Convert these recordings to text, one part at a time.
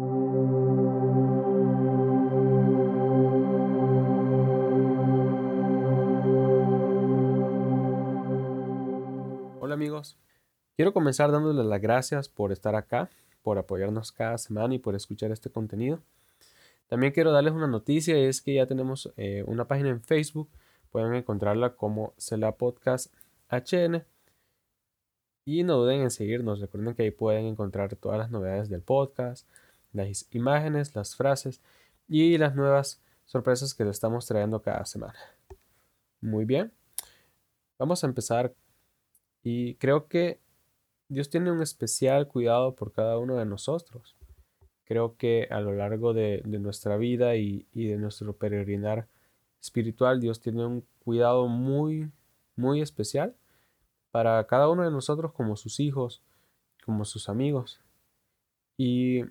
Hola amigos, quiero comenzar dándoles las gracias por estar acá, por apoyarnos cada semana y por escuchar este contenido. También quiero darles una noticia es que ya tenemos eh, una página en Facebook, pueden encontrarla como Cela Podcast HN y no duden en seguirnos, recuerden que ahí pueden encontrar todas las novedades del podcast, las imágenes, las frases y las nuevas sorpresas que les estamos trayendo cada semana. Muy bien, vamos a empezar y creo que Dios tiene un especial cuidado por cada uno de nosotros. Creo que a lo largo de, nuestra vida y, de nuestro peregrinar espiritual, Dios tiene un cuidado muy, muy especial para cada uno de nosotros como sus hijos, como sus amigos. Y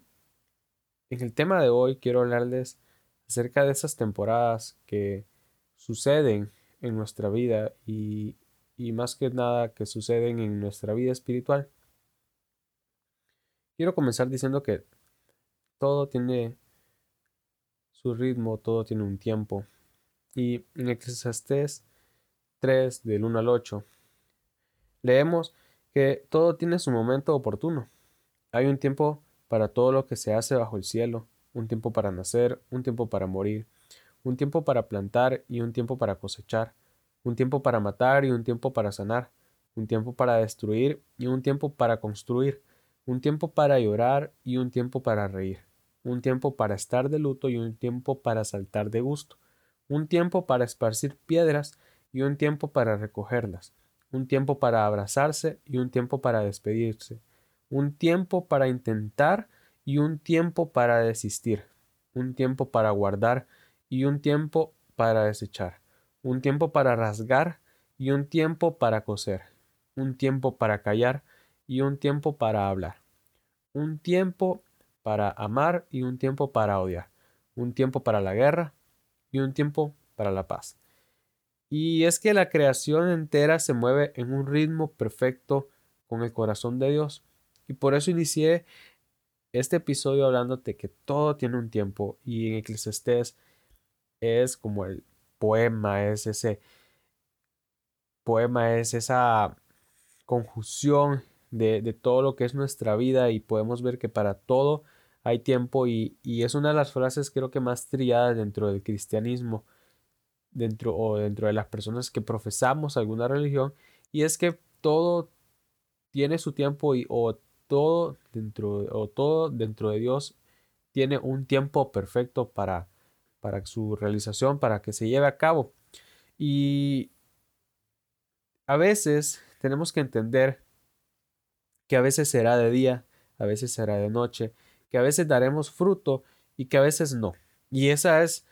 en el tema de hoy quiero hablarles acerca de esas temporadas que suceden en nuestra vida y, y más que nada que suceden en nuestra vida espiritual. Quiero comenzar diciendo que todo tiene su ritmo, todo tiene un tiempo. Y en Eclesiastés 3, del 1 al 8, leemos que todo tiene su momento oportuno. Hay un tiempo para todo lo que se hace bajo el cielo, un tiempo para nacer, un tiempo para morir, un tiempo para plantar y un tiempo para cosechar, un tiempo para matar y un tiempo para sanar, un tiempo para destruir y un tiempo para construir, un tiempo para llorar y un tiempo para reír, un tiempo para estar de luto y un tiempo para saltar de gusto, un tiempo para esparcir piedras y un tiempo para recogerlas, un tiempo para abrazarse y un tiempo para despedirse, un tiempo para intentar y un tiempo para desistir, un tiempo para guardar y un tiempo para desechar, un tiempo para rasgar y un tiempo para coser, un tiempo para callar y un tiempo para hablar, un tiempo para amar y un tiempo para odiar, un tiempo para la guerra y un tiempo para la paz. Y es que la creación entera se mueve en un ritmo perfecto con el corazón de Dios. Y por eso inicié este episodio hablándote que todo tiene un tiempo y en Eclesiastés es como el poema, es ese poema, es esa conjunción de, de, todo lo que es nuestra vida y podemos ver que para todo hay tiempo y, y es una de las frases creo que más triadas dentro del cristianismo dentro o dentro de las personas que profesamos alguna religión y es que todo tiene su tiempo y o todo dentro o todo dentro de Dios tiene un tiempo perfecto para para su realización, para que se lleve a cabo. Y a veces tenemos que entender que a veces será de día, a veces será de noche, que a veces daremos fruto y que a veces no. Y esa es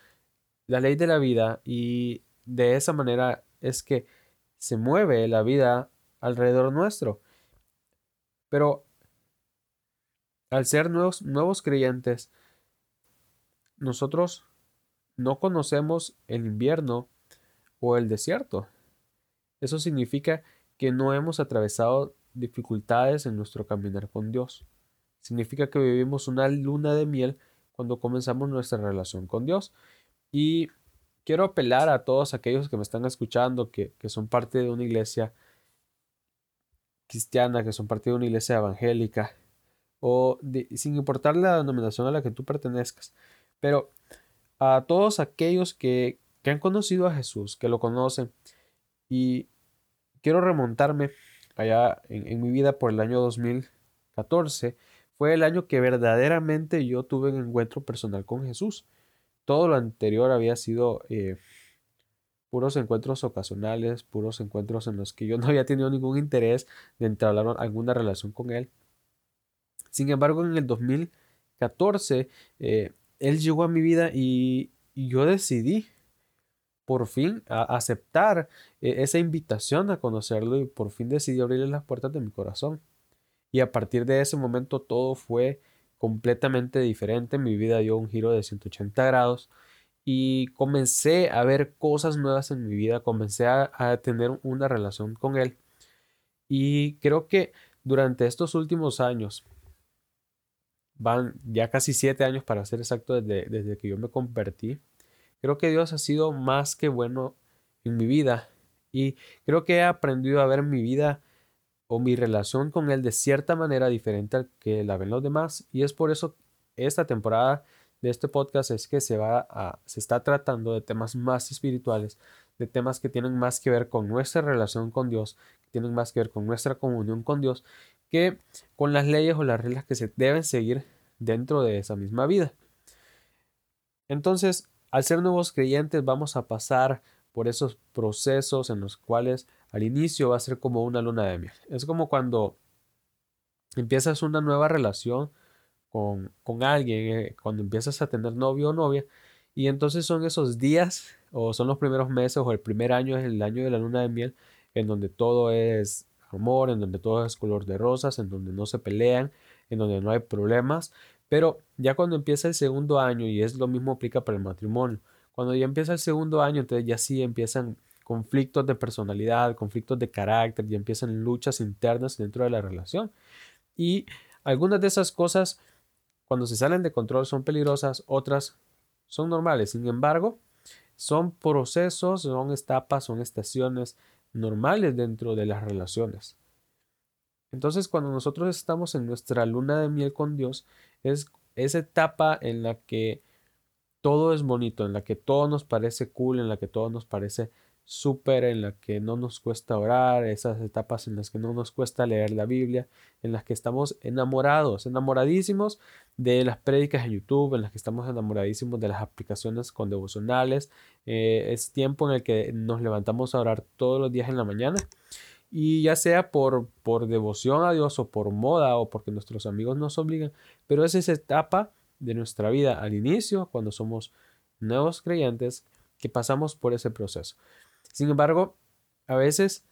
la ley de la vida y de esa manera es que se mueve la vida alrededor nuestro. Pero al ser nuevos, nuevos creyentes, nosotros no conocemos el invierno o el desierto. Eso significa que no hemos atravesado dificultades en nuestro caminar con Dios. Significa que vivimos una luna de miel cuando comenzamos nuestra relación con Dios. Y quiero apelar a todos aquellos que me están escuchando, que, son parte de una iglesia cristiana, que son parte de una iglesia evangélica, o sin importar la denominación a la que tú pertenezcas, pero a todos aquellos que, han conocido a Jesús, que lo conocen, y quiero remontarme allá en, en mi vida por el año 2014, fue el año que verdaderamente yo tuve un encuentro personal con Jesús. Todo lo anterior había sido eh, puros encuentros ocasionales, puros encuentros en los que yo no había tenido ningún interés de entablar alguna relación con él. Sin embargo, en el 2014, eh, él llegó a mi vida y, yo decidí por fin aceptar eh, esa invitación a conocerlo y por fin decidí abrirle las puertas de mi corazón. Y a partir de ese momento todo fue completamente diferente. Mi vida dio un giro de 180 grados y comencé a ver cosas nuevas en mi vida, comencé a, tener una relación con él. Y creo que durante estos últimos años, van ya casi siete años para ser exacto desde, desde que yo me convertí. Creo que Dios ha sido más que bueno en mi vida y creo que he aprendido a ver mi vida o mi relación con Él de cierta manera diferente al que la ven los demás y es por eso esta temporada de este podcast es que se va a, se está tratando de temas más espirituales, de temas que tienen más que ver con nuestra relación con Dios, que tienen más que ver con nuestra comunión con Dios, que con las leyes o las reglas que se deben seguir dentro de esa misma vida. Entonces, al ser nuevos creyentes vamos a pasar por esos procesos en los cuales al inicio va a ser como una luna de miel. Es como cuando empiezas una nueva relación con, con alguien, eh, cuando empiezas a tener novio o novia, y entonces son esos días o son los primeros meses o el primer año es el año de la luna de miel, en donde todo es amor, en donde todo es color de rosas, en donde no se pelean, en donde no hay problemas. Pero ya cuando empieza el segundo año, y es lo mismo aplica para el matrimonio, cuando ya empieza el segundo año, entonces ya sí empiezan conflictos de personalidad, conflictos de carácter, ya empiezan luchas internas dentro de la relación. Y algunas de esas cosas, cuando se salen de control, son peligrosas, otras son normales. Sin embargo, son procesos, son etapas, son estaciones normales dentro de las relaciones. Entonces, cuando nosotros estamos en nuestra luna de miel con Dios, es esa etapa en la que todo es bonito, en la que todo nos parece cool, en la que todo nos parece súper, en la que no nos cuesta orar, esas etapas en las que no nos cuesta leer la Biblia, en las que estamos enamorados, enamoradísimos de las prédicas en YouTube, en las que estamos enamoradísimos de las aplicaciones con devocionales. Eh, es tiempo en el que nos levantamos a orar todos los días en la mañana. Y ya sea por, por devoción a Dios o por moda o porque nuestros amigos nos obligan, pero es esa etapa de nuestra vida al inicio, cuando somos nuevos creyentes, que pasamos por ese proceso. Sin embargo, a veces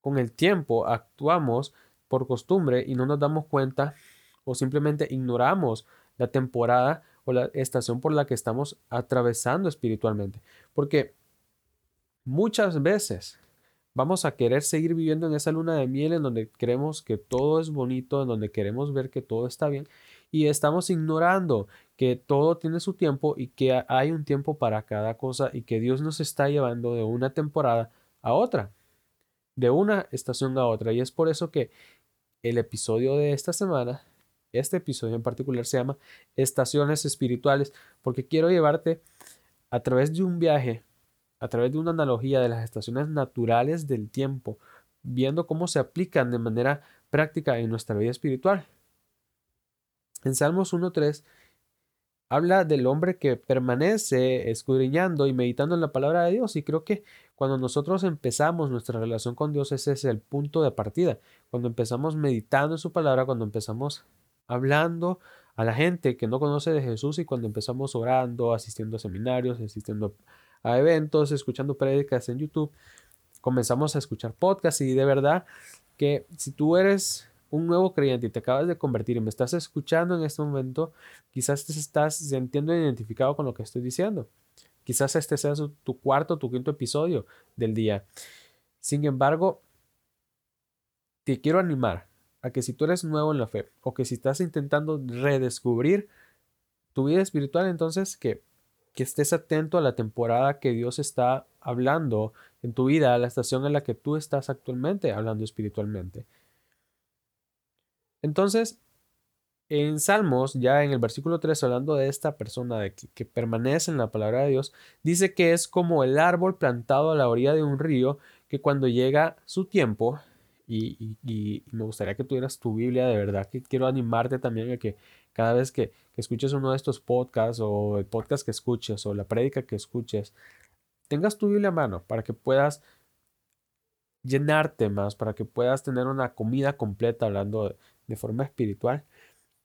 con el tiempo actuamos por costumbre y no nos damos cuenta o simplemente ignoramos la temporada o la estación por la que estamos atravesando espiritualmente. Porque muchas veces vamos a querer seguir viviendo en esa luna de miel en donde creemos que todo es bonito, en donde queremos ver que todo está bien y estamos ignorando que todo tiene su tiempo y que hay un tiempo para cada cosa y que Dios nos está llevando de una temporada a otra, de una estación a otra. Y es por eso que el episodio de esta semana, este episodio en particular se llama Estaciones Espirituales, porque quiero llevarte a través de un viaje, a través de una analogía de las estaciones naturales del tiempo, viendo cómo se aplican de manera práctica en nuestra vida espiritual. En Salmos 1.3 habla del hombre que permanece escudriñando y meditando en la palabra de Dios y creo que cuando nosotros empezamos nuestra relación con Dios ese es el punto de partida. Cuando empezamos meditando en su palabra, cuando empezamos hablando a la gente que no conoce de Jesús y cuando empezamos orando, asistiendo a seminarios, asistiendo a eventos, escuchando prédicas en YouTube, comenzamos a escuchar podcasts y de verdad que si tú eres un nuevo creyente y te acabas de convertir y me estás escuchando en este momento, quizás te estás sintiendo identificado con lo que estoy diciendo. Quizás este sea tu cuarto o tu quinto episodio del día. Sin embargo, te quiero animar a que si tú eres nuevo en la fe o que si estás intentando redescubrir tu vida espiritual, entonces que, que estés atento a la temporada que Dios está hablando en tu vida, a la estación en la que tú estás actualmente hablando espiritualmente. Entonces, en Salmos, ya en el versículo 3, hablando de esta persona de que, permanece en la palabra de Dios, dice que es como el árbol plantado a la orilla de un río, que cuando llega su tiempo, y, me gustaría que tuvieras tu Biblia, de verdad que quiero animarte también a que cada vez que, que escuches uno de estos podcasts o el podcast que escuches o la prédica que escuches, tengas tu Biblia a mano para que puedas llenarte más, para que puedas tener una comida completa hablando de, de forma espiritual.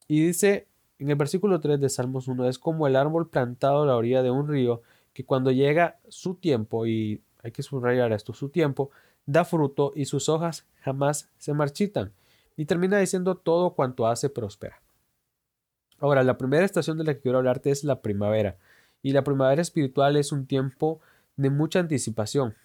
Y dice en el versículo 3 de Salmos 1, es como el árbol plantado a la orilla de un río, que cuando llega su tiempo, y hay que subrayar esto, su tiempo, da fruto y sus hojas jamás se marchitan. Y termina diciendo todo cuanto hace prospera. Ahora, la primera estación de la que quiero hablarte es la primavera. Y la primavera espiritual es un tiempo de mucha anticipación.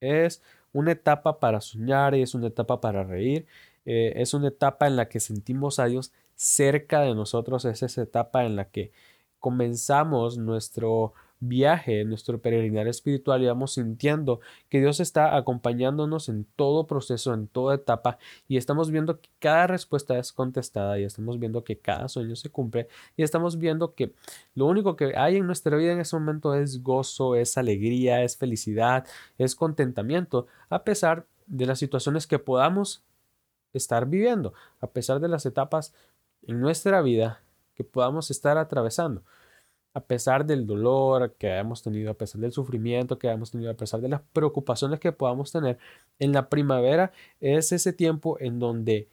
Es una etapa para soñar, es una etapa para reír, eh, es una etapa en la que sentimos a Dios cerca de nosotros, es esa etapa en la que comenzamos nuestro viaje, nuestro peregrinar espiritual y vamos sintiendo que Dios está acompañándonos en todo proceso, en toda etapa y estamos viendo que cada respuesta es contestada y estamos viendo que cada sueño se cumple y estamos viendo que lo único que hay en nuestra vida en ese momento es gozo, es alegría, es felicidad, es contentamiento, a pesar de las situaciones que podamos estar viviendo, a pesar de las etapas en nuestra vida que podamos estar atravesando a pesar del dolor que hemos tenido, a pesar del sufrimiento que hemos tenido, a pesar de las preocupaciones que podamos tener, en la primavera es ese tiempo en donde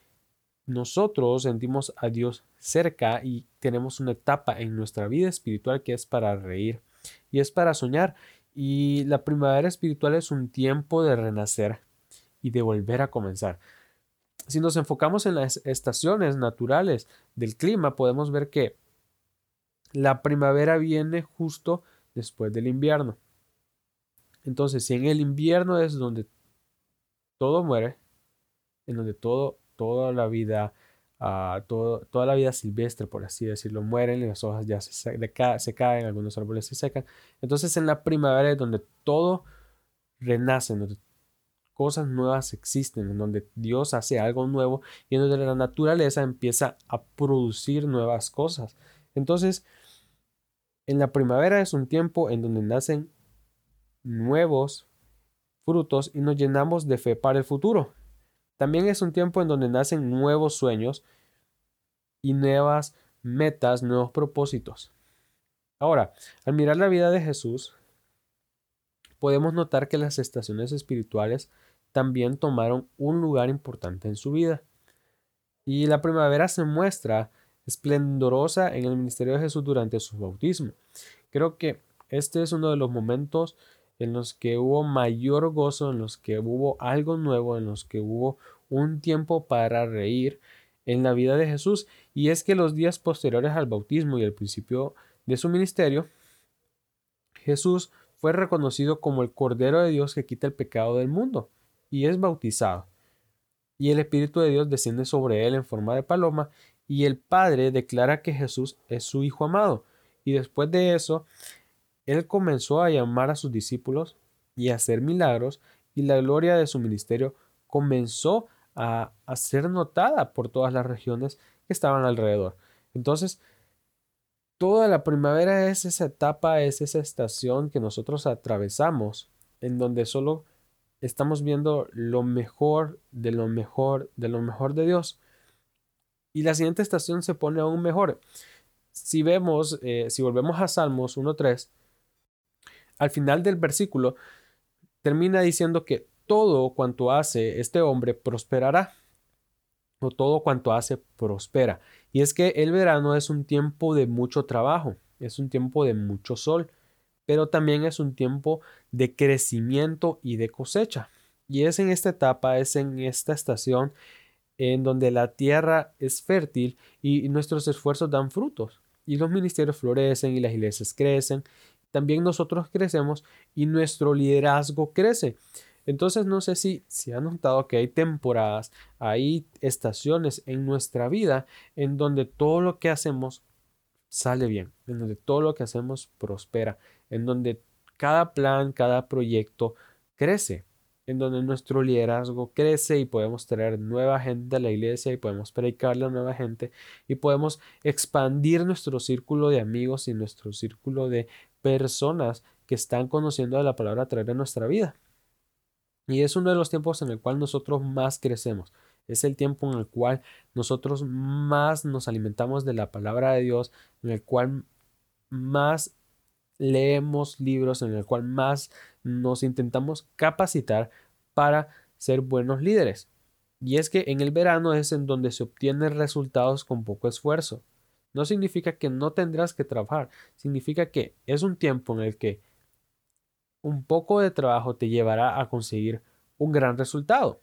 nosotros sentimos a Dios cerca y tenemos una etapa en nuestra vida espiritual que es para reír y es para soñar. Y la primavera espiritual es un tiempo de renacer y de volver a comenzar. Si nos enfocamos en las estaciones naturales del clima, podemos ver que la primavera viene justo después del invierno. Entonces, si en el invierno es donde todo muere, en donde todo, toda la vida, uh, toda la vida silvestre, por así decirlo, mueren, las hojas ya se, se, caen, algunos árboles se secan. Entonces, en la primavera es donde todo renace, donde cosas nuevas existen, en donde Dios hace algo nuevo y en donde la naturaleza empieza a producir nuevas cosas. Entonces, en la primavera es un tiempo en donde nacen nuevos frutos y nos llenamos de fe para el futuro. También es un tiempo en donde nacen nuevos sueños y nuevas metas, nuevos propósitos. Ahora, al mirar la vida de Jesús, podemos notar que las estaciones espirituales también tomaron un lugar importante en su vida. Y la primavera se muestra esplendorosa en el ministerio de Jesús durante su bautismo. Creo que este es uno de los momentos en los que hubo mayor gozo, en los que hubo algo nuevo, en los que hubo un tiempo para reír en la vida de Jesús. Y es que los días posteriores al bautismo y el principio de su ministerio, Jesús fue reconocido como el Cordero de Dios que quita el pecado del mundo y es bautizado. Y el Espíritu de Dios desciende sobre él en forma de paloma y el Padre declara que Jesús es su Hijo amado. Y después de eso, Él comenzó a llamar a sus discípulos y a hacer milagros y la gloria de su ministerio comenzó a, a ser notada por todas las regiones que estaban alrededor. Entonces, toda la primavera es esa etapa, es esa estación que nosotros atravesamos, en donde solo estamos viendo lo mejor de lo mejor de lo mejor de Dios. Y la siguiente estación se pone aún mejor. Si vemos, eh, si volvemos a Salmos 1.3, al final del versículo termina diciendo que todo cuanto hace este hombre prosperará. O todo cuanto hace prospera. Y es que el verano es un tiempo de mucho trabajo, es un tiempo de mucho sol, pero también es un tiempo de crecimiento y de cosecha. Y es en esta etapa, es en esta estación en donde la tierra es fértil y nuestros esfuerzos dan frutos y los ministerios florecen y las iglesias crecen. También nosotros crecemos y nuestro liderazgo crece. Entonces no sé si se han notado que hay temporadas, hay estaciones en nuestra vida en donde todo lo que hacemos sale bien, en donde todo lo que hacemos prospera, en donde cada plan, cada proyecto crece en donde nuestro liderazgo crece y podemos traer nueva gente a la iglesia y podemos predicarle a nueva gente y podemos expandir nuestro círculo de amigos y nuestro círculo de personas que están conociendo de la palabra a través nuestra vida. Y es uno de los tiempos en el cual nosotros más crecemos. Es el tiempo en el cual nosotros más nos alimentamos de la palabra de Dios, en el cual más leemos libros, en el cual más nos intentamos capacitar para ser buenos líderes. Y es que en el verano es en donde se obtienen resultados con poco esfuerzo. No significa que no tendrás que trabajar, significa que es un tiempo en el que un poco de trabajo te llevará a conseguir un gran resultado.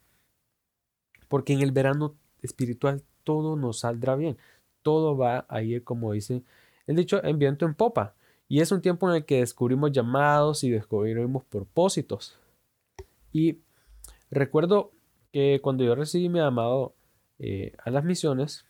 Porque en el verano espiritual todo nos saldrá bien, todo va a ir como dice el dicho en viento en popa. Y es un tiempo en el que descubrimos llamados y descubrimos propósitos. Y recuerdo que cuando yo recibí mi llamado eh, a las misiones,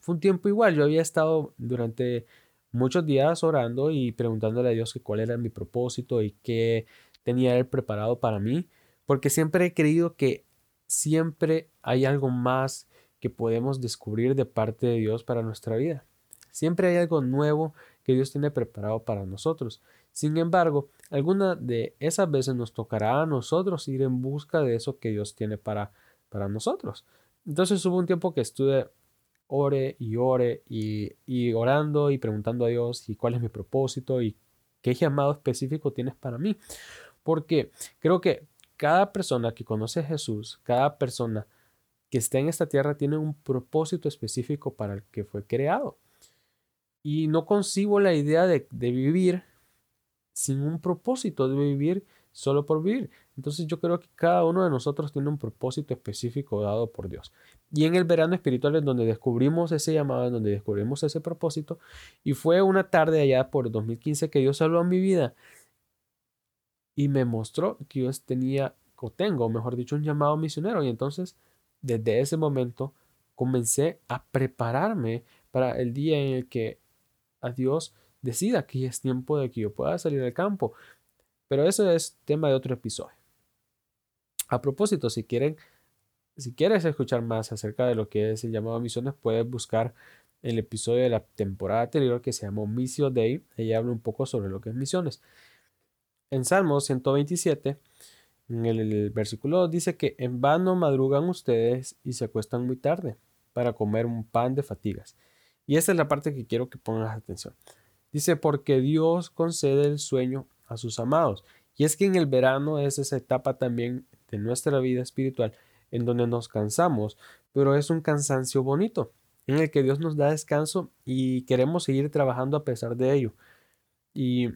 fue un tiempo igual. Yo había estado durante muchos días orando y preguntándole a Dios cuál era mi propósito y qué tenía Él preparado para mí, porque siempre he creído que siempre hay algo más que podemos descubrir de parte de Dios para nuestra vida. Siempre hay algo nuevo que Dios tiene preparado para nosotros. Sin embargo, alguna de esas veces nos tocará a nosotros ir en busca de eso que Dios tiene para, para nosotros. Entonces hubo un tiempo que estuve ore y ore y, y orando y preguntando a Dios y cuál es mi propósito y qué llamado específico tienes para mí. Porque creo que cada persona que conoce a Jesús, cada persona que está en esta tierra tiene un propósito específico para el que fue creado. Y no concibo la idea de, de vivir sin un propósito, de vivir solo por vivir. Entonces yo creo que cada uno de nosotros tiene un propósito específico dado por Dios. Y en el verano espiritual es donde descubrimos ese llamado, en donde descubrimos ese propósito. Y fue una tarde allá por 2015 que Dios habló en mi vida y me mostró que yo tenía o tengo, mejor dicho, un llamado misionero. Y entonces desde ese momento comencé a prepararme para el día en el que a Dios decida que es tiempo de que yo pueda salir al campo. Pero eso es tema de otro episodio. A propósito, si quieren, si quieres escuchar más acerca de lo que es el llamado misiones, puedes buscar el episodio de la temporada anterior que se llamó Mission Day. Ella habla un poco sobre lo que es misiones. En Salmo 127 en el, versículo dice que en vano madrugan ustedes y se acuestan muy tarde para comer un pan de fatigas. Y esta es la parte que quiero que pongas atención. Dice, porque Dios concede el sueño a sus amados. Y es que en el verano es esa etapa también de nuestra vida espiritual en donde nos cansamos, pero es un cansancio bonito, en el que Dios nos da descanso y queremos seguir trabajando a pesar de ello. Y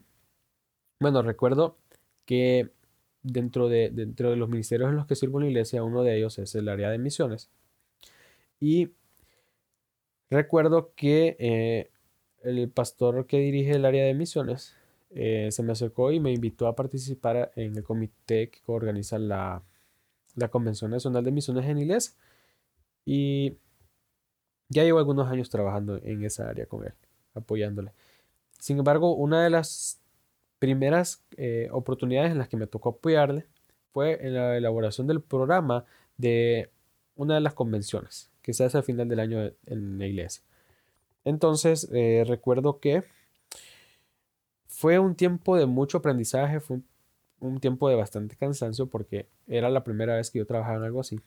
bueno, recuerdo que dentro de, dentro de los ministerios en los que sirvo en la iglesia, uno de ellos es el área de misiones. Y recuerdo que eh, el pastor que dirige el área de misiones eh, se me acercó y me invitó a participar en el comité que organiza la, la Convención Nacional de Misiones en Iglesia. Y ya llevo algunos años trabajando en esa área con él, apoyándole. Sin embargo, una de las primeras eh, oportunidades en las que me tocó apoyarle fue en la elaboración del programa de una de las convenciones que se hace al final del año en la iglesia. Entonces, eh, recuerdo que fue un tiempo de mucho aprendizaje, fue un, tiempo de bastante cansancio porque era la primera vez que yo trabajaba en algo así.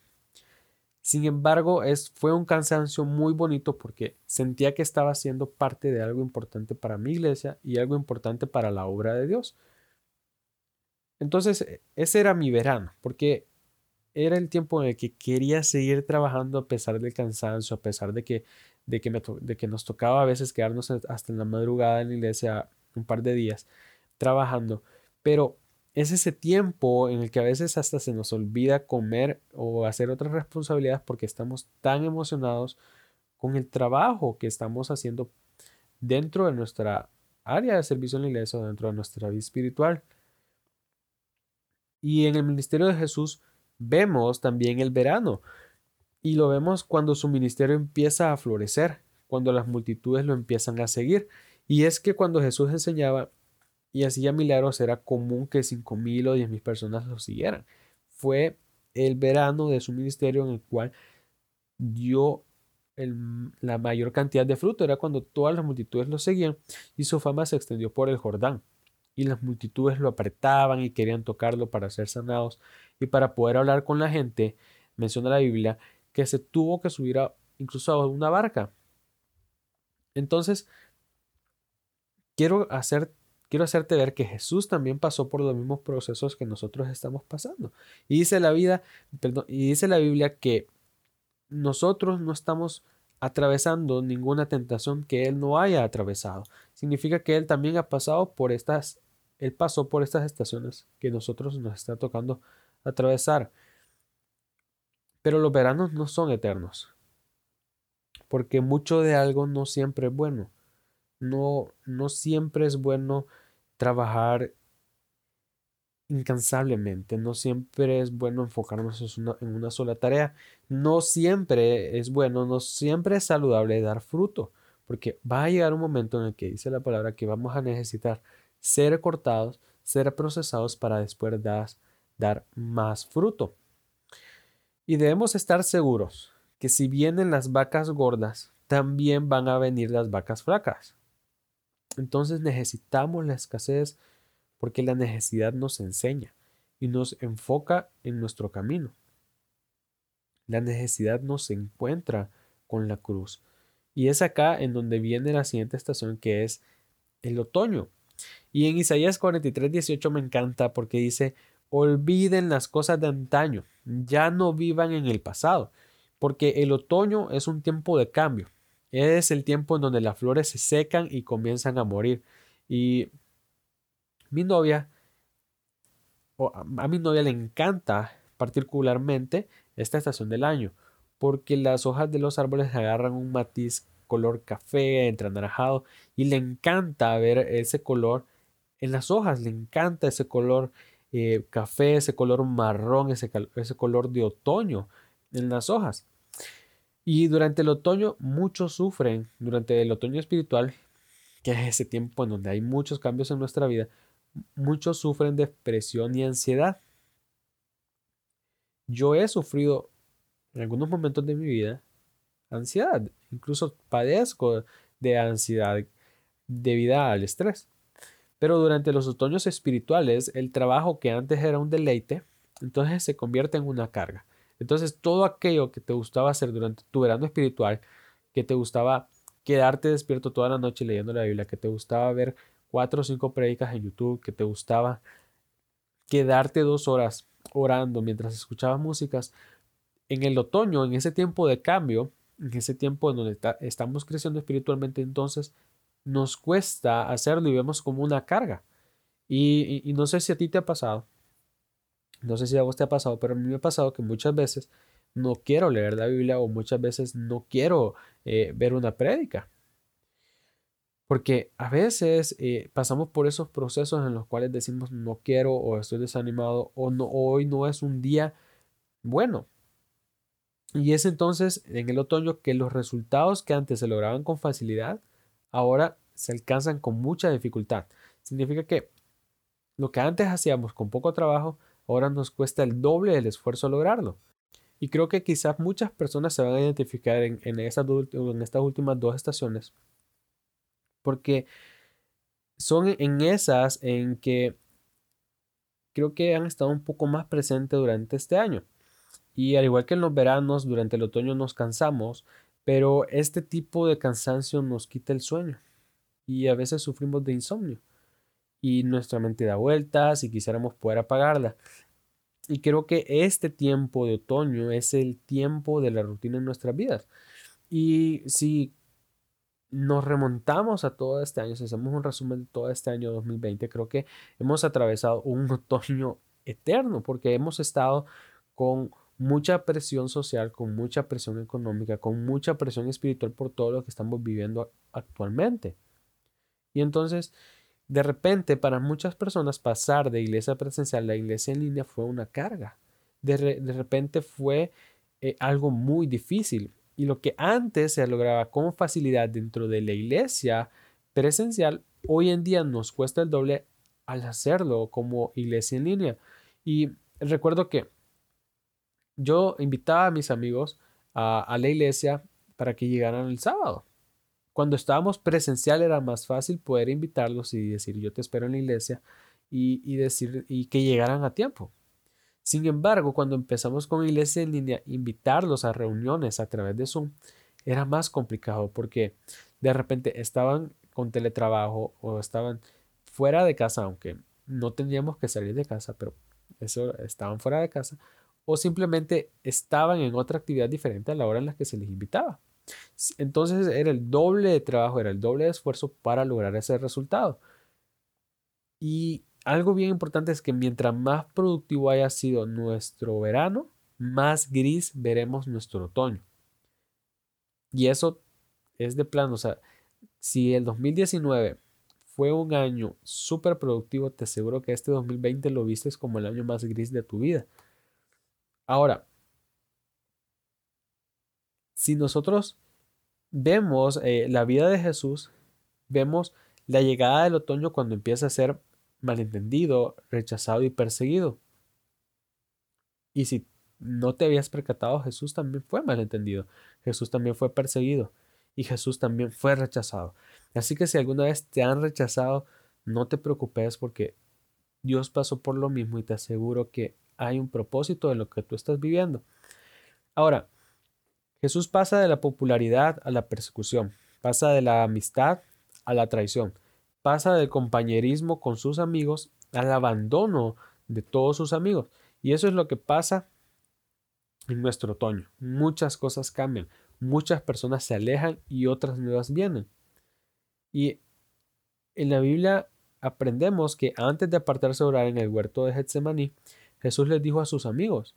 Sin embargo, es, fue un cansancio muy bonito porque sentía que estaba siendo parte de algo importante para mi iglesia y algo importante para la obra de Dios. Entonces, e, ese era mi verano, porque era el tiempo en el que quería seguir trabajando a pesar del cansancio, a pesar de que, de que, de que nos tocaba a veces quedarnos hasta en la madrugada en la iglesia un par de días trabajando. Pero es ese tiempo en el que a veces hasta se nos olvida comer o hacer otras responsabilidades porque estamos tan emocionados con el trabajo que estamos haciendo dentro de nuestra área de servicio en la iglesia o dentro de nuestra vida espiritual. Y en el ministerio de Jesús vemos también el verano y lo vemos cuando su ministerio empieza a florecer, cuando las multitudes lo empiezan a seguir. Y es que cuando Jesús enseñaba, y hacía milagros, era común que cinco mil o diez mil personas lo siguieran. Fue el verano de su ministerio en el cual dio la mayor cantidad de fruto. Era cuando todas las multitudes lo seguían y su fama se extendió por el Jordán. Y las multitudes lo apretaban y querían tocarlo para ser sanados. Y para poder hablar con la gente, menciona la Biblia, que se tuvo que subir a, incluso a una barca. Entonces, quiero hacer quiero hacerte ver que Jesús también pasó por los mismos procesos que nosotros estamos pasando. Y dice la vida, y dice la Biblia que nosotros no estamos atravesando ninguna tentación que él no haya atravesado. Significa que él también ha pasado por estas él pasó por estas estaciones que nosotros nos está tocando atravesar. Pero los veranos no son eternos. Porque mucho de algo no siempre es bueno no, no siempre es bueno trabajar incansablemente. No siempre es bueno enfocarnos en una sola tarea. No siempre es bueno, no siempre es saludable dar fruto, porque va a llegar un momento en el que dice la palabra que vamos a necesitar ser cortados, ser procesados para después dar, dar más fruto. Y debemos estar seguros que si vienen las vacas gordas, también van a venir las vacas flacas. Entonces necesitamos la escasez porque la necesidad nos enseña y nos enfoca en nuestro camino. La necesidad nos encuentra con la cruz. Y es acá en donde viene la siguiente estación que es el otoño. Y en Isaías 43, 18 me encanta porque dice, olviden las cosas de antaño, ya no vivan en el pasado, porque el otoño es un tiempo de cambio. Es el tiempo en donde las flores se secan y comienzan a morir. Y mi novia, o a mi novia le encanta particularmente esta estación del año, porque las hojas de los árboles agarran un matiz color café, entre anaranjado, y le encanta ver ese color en las hojas, le encanta ese color eh, café, ese color marrón, ese, ese color de otoño en las hojas. Y durante el otoño muchos sufren, durante el otoño espiritual, que es ese tiempo en donde hay muchos cambios en nuestra vida, muchos sufren depresión y ansiedad. Yo he sufrido en algunos momentos de mi vida ansiedad, incluso padezco de ansiedad debido al estrés. Pero durante los otoños espirituales, el trabajo que antes era un deleite, entonces se convierte en una carga. Entonces todo aquello que te gustaba hacer durante tu verano espiritual, que te gustaba quedarte despierto toda la noche leyendo la Biblia, que te gustaba ver cuatro o cinco prédicas en YouTube, que te gustaba quedarte dos horas orando mientras escuchabas músicas, en el otoño, en ese tiempo de cambio, en ese tiempo en donde estamos creciendo espiritualmente, entonces nos cuesta hacerlo y vemos como una carga. Y, no sé si a ti te ha pasado, no sé si a vos te ha pasado, pero a mí me ha pasado que muchas veces no quiero leer la Biblia o muchas veces no quiero eh, ver una prédica. Porque a veces eh, pasamos por esos procesos en los cuales decimos no quiero o estoy desanimado o no, hoy no es un día bueno. Y es entonces en el otoño que los resultados que antes se lograban con facilidad, ahora se alcanzan con mucha dificultad. Significa que lo que antes hacíamos con poco trabajo, ahora nos cuesta el doble del esfuerzo lograrlo. Y creo que quizás muchas personas se van a identificar en, en, estas, en estas últimas dos estaciones porque son en esas en que creo que han estado un poco más presentes durante este año. Y al igual que en los veranos, durante el otoño nos cansamos, pero este tipo de cansancio nos quita el sueño y a veces sufrimos de insomnio y nuestra mente da vueltas y quisiéramos poder apagarla. Y creo que este tiempo de otoño es el tiempo de la rutina en nuestras vidas. Y si nos remontamos a todo este año, si hacemos un resumen de todo este año 2020, creo que hemos atravesado un otoño eterno porque hemos estado con mucha presión social, con mucha presión económica, con mucha presión espiritual por todo lo que estamos viviendo actualmente. Y entonces, de repente, para muchas personas pasar de iglesia presencial a iglesia en línea fue una carga. De, repente fue eh, algo muy difícil. Y lo que antes se lograba con facilidad dentro de la iglesia presencial, hoy en día nos cuesta el doble al hacerlo como iglesia en línea. Y recuerdo que yo invitaba a mis amigos a, la iglesia para que llegaran el sábado. Cuando estábamos presencial era más fácil poder invitarlos y decir yo te espero en la iglesia y, y decir y que llegaran a tiempo. Sin embargo, cuando empezamos con Iglesia en línea, invitarlos a reuniones a través de Zoom era más complicado porque de repente estaban con teletrabajo o estaban fuera de casa, aunque no teníamos que salir de casa, pero eso estaban fuera de casa, o simplemente estaban en otra actividad diferente a la hora en la que se les invitaba. Entonces era el doble de trabajo, era el doble de esfuerzo para lograr ese resultado. Y algo bien importante es que mientras más productivo haya sido nuestro verano, más gris veremos nuestro otoño. Y eso es de plano. O sea, si el 2019 fue un año súper productivo, te aseguro que este 2020 lo vistes como el año más gris de tu vida. Ahora, si nosotros vemos eh, la vida de Jesús, vemos la llegada del otoño cuando empieza a ser malentendido, rechazado y perseguido. Y si no te habías percatado, Jesús también fue malentendido, Jesús también fue perseguido y Jesús también fue rechazado. Así que si alguna vez te han rechazado, no te preocupes porque Dios pasó por lo mismo y te aseguro que hay un propósito de lo que tú estás viviendo. Ahora, Jesús pasa de la popularidad a la persecución, pasa de la amistad a la traición, pasa del compañerismo con sus amigos al abandono de todos sus amigos. Y eso es lo que pasa en nuestro otoño. Muchas cosas cambian, muchas personas se alejan y otras nuevas vienen. Y en la Biblia aprendemos que antes de apartarse a orar en el huerto de Getsemaní, Jesús les dijo a sus amigos.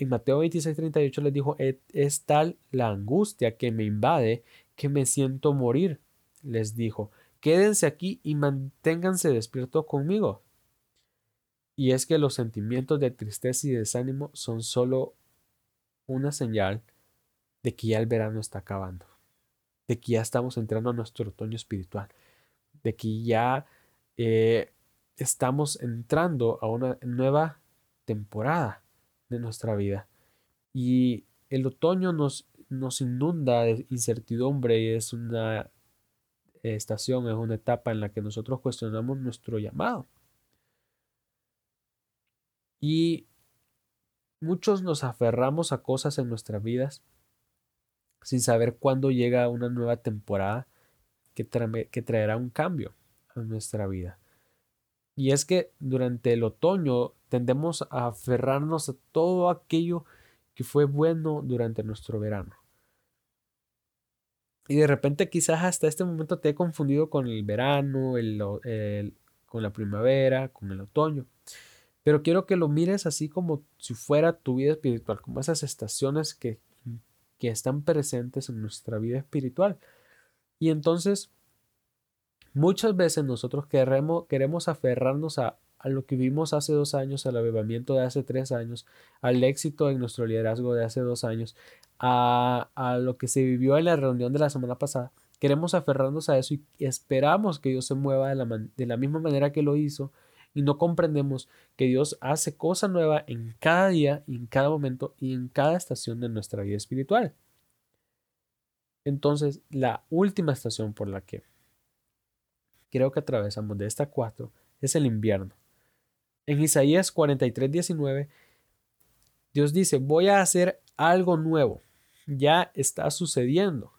En Mateo 26:38 les dijo, es tal la angustia que me invade que me siento morir. Les dijo, quédense aquí y manténganse despiertos conmigo. Y es que los sentimientos de tristeza y desánimo son solo una señal de que ya el verano está acabando, de que ya estamos entrando a nuestro otoño espiritual, de que ya eh, estamos entrando a una nueva temporada de nuestra vida. Y el otoño nos, nos inunda de incertidumbre y es una estación, es una etapa en la que nosotros cuestionamos nuestro llamado. Y muchos nos aferramos a cosas en nuestras vidas sin saber cuándo llega una nueva temporada que, que traerá un cambio a nuestra vida. Y es que durante el otoño tendemos a aferrarnos a todo aquello que fue bueno durante nuestro verano. Y de repente quizás hasta este momento te he confundido con el verano, con la primavera, con el otoño. Pero quiero que lo mires así como si fuera tu vida espiritual, como esas estaciones que, que están presentes en nuestra vida espiritual. Y entonces, muchas veces nosotros queremos, queremos aferrarnos a, a lo que vimos hace dos años, al avivamiento de hace tres años, al éxito en nuestro liderazgo de hace dos años, a, a, lo que se vivió en la reunión de la semana pasada. Queremos aferrarnos a eso y esperamos que Dios se mueva de la, de la misma manera que lo hizo y no comprendemos que Dios hace cosa nueva en cada día en cada momento y en cada estación de nuestra vida espiritual. Entonces, la última estación por la que creo que atravesamos de esta cuatro es el invierno. En Isaías 43, 19, Dios dice, voy a hacer algo nuevo. Ya está sucediendo.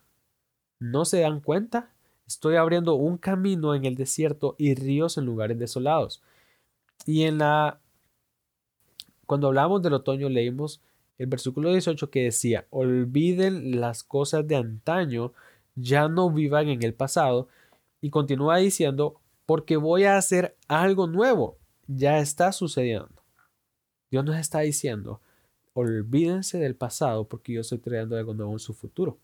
¿No se dan cuenta? Estoy abriendo un camino en el desierto y ríos en lugares desolados. Y en la cuando hablamos del otoño leímos el versículo 18 que decía, olviden las cosas de antaño, ya no vivan en el pasado. Y continúa diciendo, porque voy a hacer algo nuevo, ya está sucediendo. Dios nos está diciendo, olvídense del pasado porque yo estoy creando algo nuevo en su futuro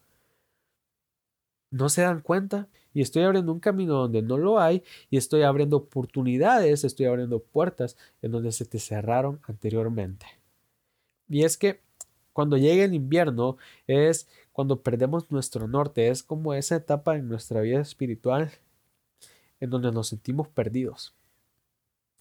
no se dan cuenta y estoy abriendo un camino donde no lo hay y estoy abriendo oportunidades, estoy abriendo puertas en donde se te cerraron anteriormente. Y es que cuando llega el invierno es cuando perdemos nuestro norte, es como esa etapa en nuestra vida espiritual en donde nos sentimos perdidos,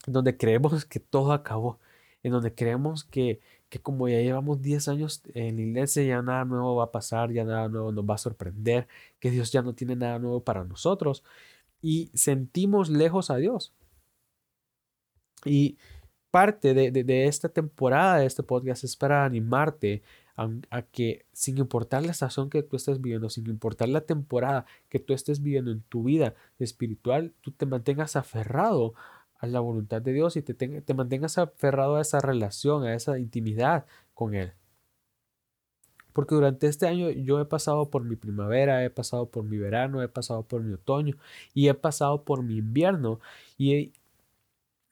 en donde creemos que todo acabó, en donde creemos que que como ya llevamos 10 años en la iglesia, ya nada nuevo va a pasar, ya nada nuevo nos va a sorprender, que Dios ya no tiene nada nuevo para nosotros y sentimos lejos a Dios. Y parte de, esta temporada de este podcast es para animarte a, a, que sin importar la estación que tú estés viviendo, sin importar la temporada que tú estés viviendo en tu vida espiritual, tú te mantengas aferrado a la voluntad de Dios y te, te mantengas aferrado a esa relación, a esa intimidad con Él. Porque durante este año yo he pasado por mi primavera, he pasado por mi verano, he pasado por mi otoño y he pasado por mi invierno y he,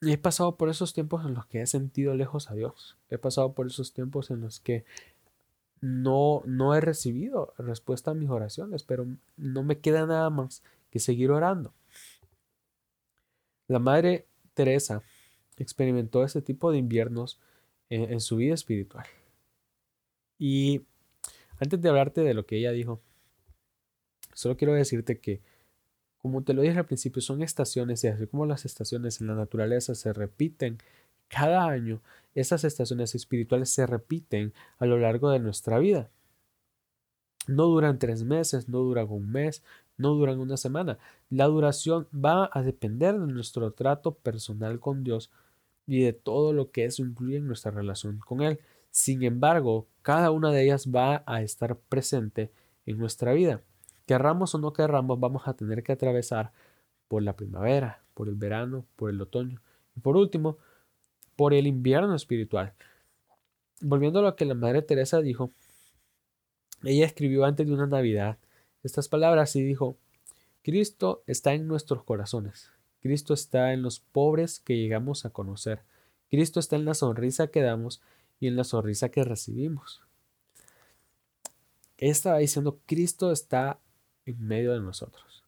he pasado por esos tiempos en los que he sentido lejos a Dios. He pasado por esos tiempos en los que no, no he recibido respuesta a mis oraciones, pero no me queda nada más que seguir orando. La Madre Teresa experimentó ese tipo de inviernos en, su vida espiritual. Y antes de hablarte de lo que ella dijo, solo quiero decirte que, como te lo dije al principio, son estaciones y así como las estaciones en la naturaleza se repiten cada año, esas estaciones espirituales se repiten a lo largo de nuestra vida. No duran tres meses, no duran un mes, no duran una semana. La duración va a depender de nuestro trato personal con Dios y de todo lo que eso incluye en nuestra relación con Él. Sin embargo, cada una de ellas va a estar presente en nuestra vida. Querramos o no querramos, vamos a tener que atravesar por la primavera, por el verano, por el otoño y por último, por el invierno espiritual. Volviendo a lo que la Madre Teresa dijo, ella escribió antes de una Navidad estas palabras y dijo, Cristo está en nuestros corazones, Cristo está en los pobres que llegamos a conocer, Cristo está en la sonrisa que damos y en la sonrisa que recibimos. Ella estaba diciendo, Cristo está en medio de nosotros.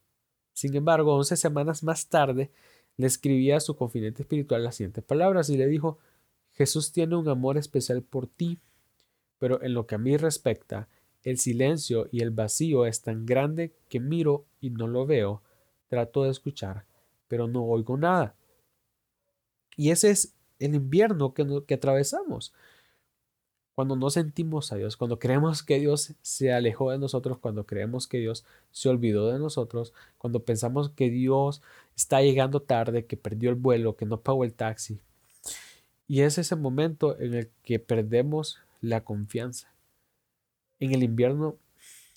Sin embargo, once semanas más tarde, le escribía a su confidente espiritual las siguientes palabras y le dijo, Jesús tiene un amor especial por ti, pero en lo que a mí respecta, el silencio y el vacío es tan grande que miro y no lo veo, trato de escuchar, pero no oigo nada. Y ese es el invierno que, que atravesamos. Cuando no sentimos a Dios, cuando creemos que Dios se alejó de nosotros, cuando creemos que Dios se olvidó de nosotros, cuando pensamos que Dios está llegando tarde, que perdió el vuelo, que no pagó el taxi. Y es ese momento en el que perdemos la confianza. En el invierno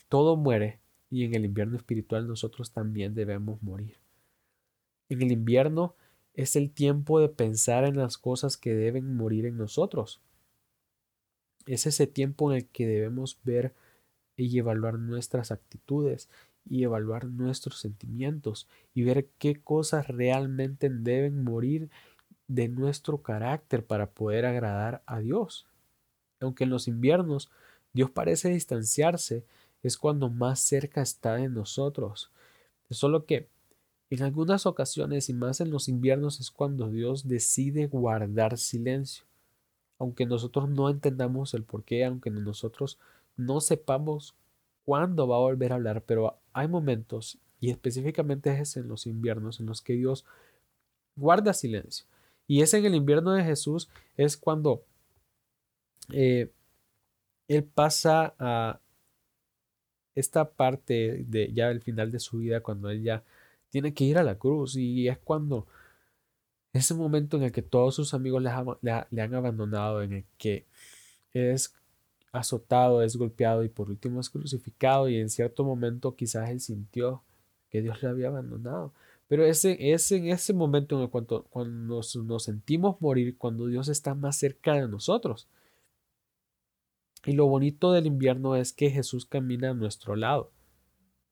todo muere y en el invierno espiritual nosotros también debemos morir. En el invierno es el tiempo de pensar en las cosas que deben morir en nosotros. Es ese tiempo en el que debemos ver y evaluar nuestras actitudes y evaluar nuestros sentimientos y ver qué cosas realmente deben morir de nuestro carácter para poder agradar a Dios. Aunque en los inviernos Dios parece distanciarse, es cuando más cerca está de nosotros. Solo que en algunas ocasiones y más en los inviernos es cuando Dios decide guardar silencio. Aunque nosotros no entendamos el por qué, aunque nosotros no sepamos cuándo va a volver a hablar, pero hay momentos, y específicamente es en los inviernos, en los que Dios guarda silencio. Y es en el invierno de Jesús, es cuando eh, él pasa a esta parte de ya el final de su vida, cuando él ya tiene que ir a la cruz y es cuando ese momento en el que todos sus amigos le, han abandonado, en el que es azotado, es golpeado y por último es crucificado y en cierto momento quizás él sintió que Dios le había abandonado. Pero es en ese momento en el cuando, cuando nos sentimos morir, cuando Dios está más cerca de nosotros. Y lo bonito del invierno es que Jesús camina a nuestro lado,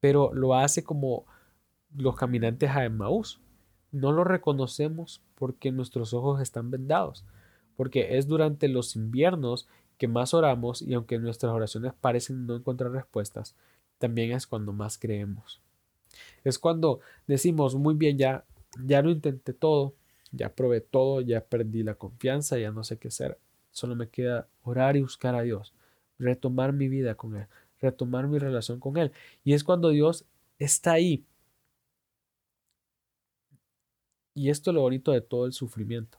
pero lo hace como los caminantes a Emmaús. No lo reconocemos porque nuestros ojos están vendados, porque es durante los inviernos que más oramos y aunque nuestras oraciones parecen no encontrar respuestas, también es cuando más creemos. Es cuando decimos, muy bien, ya, ya lo intenté todo, ya probé todo, ya perdí la confianza, ya no sé qué hacer, solo me queda orar y buscar a Dios retomar mi vida con Él, retomar mi relación con Él. Y es cuando Dios está ahí. Y esto es lo bonito de todo el sufrimiento.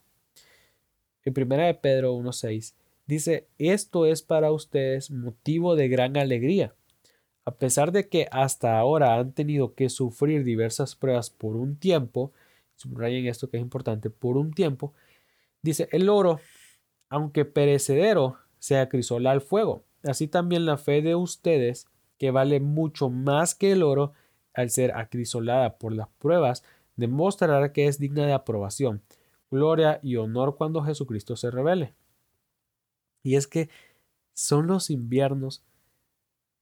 En primera de Pedro 1.6 dice, esto es para ustedes motivo de gran alegría. A pesar de que hasta ahora han tenido que sufrir diversas pruebas por un tiempo, subrayen esto que es importante, por un tiempo, dice, el oro, aunque perecedero, se acrisola al fuego Así también la fe de ustedes, que vale mucho más que el oro, al ser acrisolada por las pruebas, demostrará que es digna de aprobación, gloria y honor cuando Jesucristo se revele. Y es que son los inviernos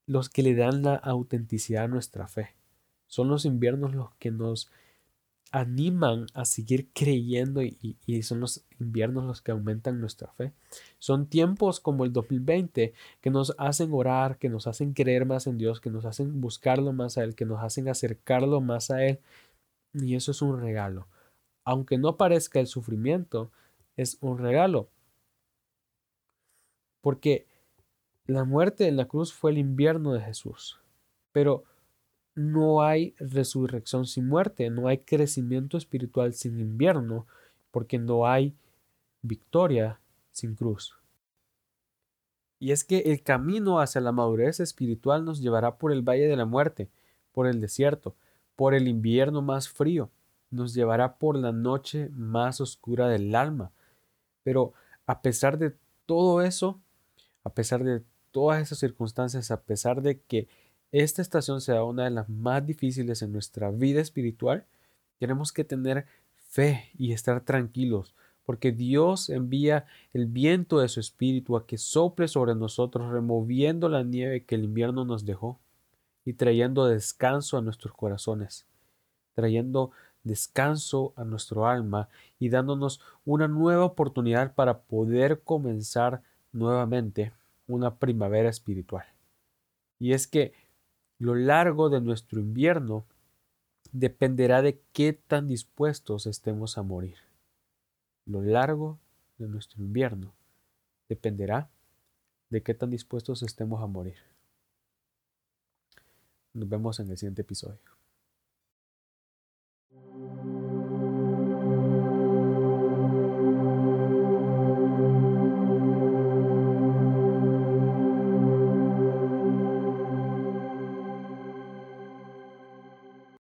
los que le dan la autenticidad a nuestra fe. Son los inviernos los que nos animan a seguir creyendo y, son los inviernos los que aumentan nuestra fe. Son tiempos como el 2020 que nos hacen orar, que nos hacen creer más en Dios, que nos hacen buscarlo más a Él, que nos hacen acercarlo más a Él. Y eso es un regalo. Aunque no parezca el sufrimiento, es un regalo. Porque la muerte en la cruz fue el invierno de Jesús. Pero no hay resurrección sin muerte, no hay crecimiento espiritual sin invierno, porque no hay victoria sin cruz. Y es que el camino hacia la madurez espiritual nos llevará por el valle de la muerte, por el desierto, por el invierno más frío, nos llevará por la noche más oscura del alma. Pero a pesar de todo eso, a pesar de todas esas circunstancias, a pesar de que esta estación sea una de las más difíciles en nuestra vida espiritual, tenemos que tener fe y estar tranquilos, porque Dios envía el viento de su espíritu a que sople sobre nosotros, removiendo la nieve que el invierno nos dejó y trayendo descanso a nuestros corazones, trayendo descanso a nuestro alma y dándonos una nueva oportunidad para poder comenzar nuevamente una primavera espiritual. Y es que lo largo de nuestro invierno dependerá de qué tan dispuestos estemos a morir. Lo largo de nuestro invierno dependerá de qué tan dispuestos estemos a morir. Nos vemos en el siguiente episodio.